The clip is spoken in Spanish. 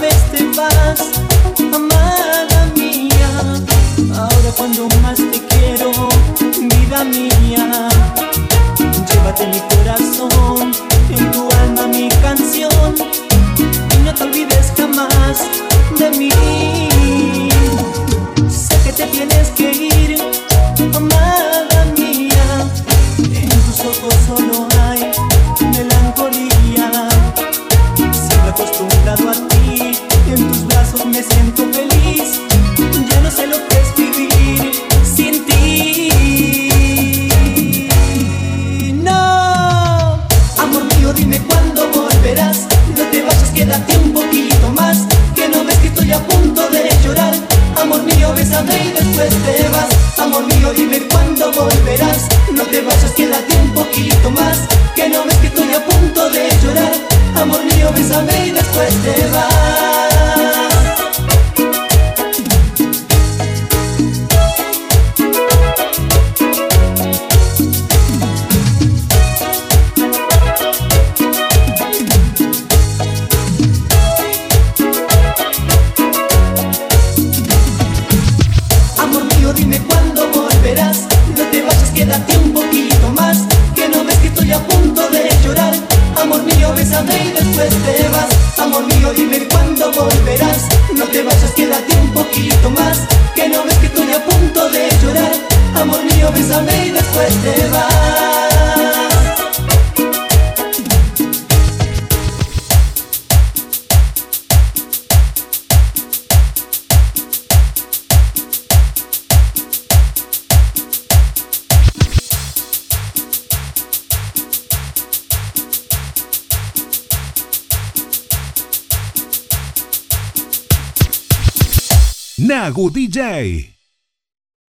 vez te vas, amada mía. Ahora cuando más te quiero, vida mía. Quédate un poquito más. Que no ves que estoy a punto de llorar. Amor mío, bésame y después te vas. Amor mío, dime cuándo volverás. No te vayas, quédate un poquito más. Que no ves que estoy a punto de llorar. Amor mío, bésame y después te vas. Quédate un poquito más. Que no ves que estoy a punto de llorar. Amor mío, bésame y después te vas. Amor mío, dime cuándo volverás. No te vayas, quédate un poquito más. Que no ves que estoy a punto de llorar. Amor mío, bésame y después te vas. Nagu DJ.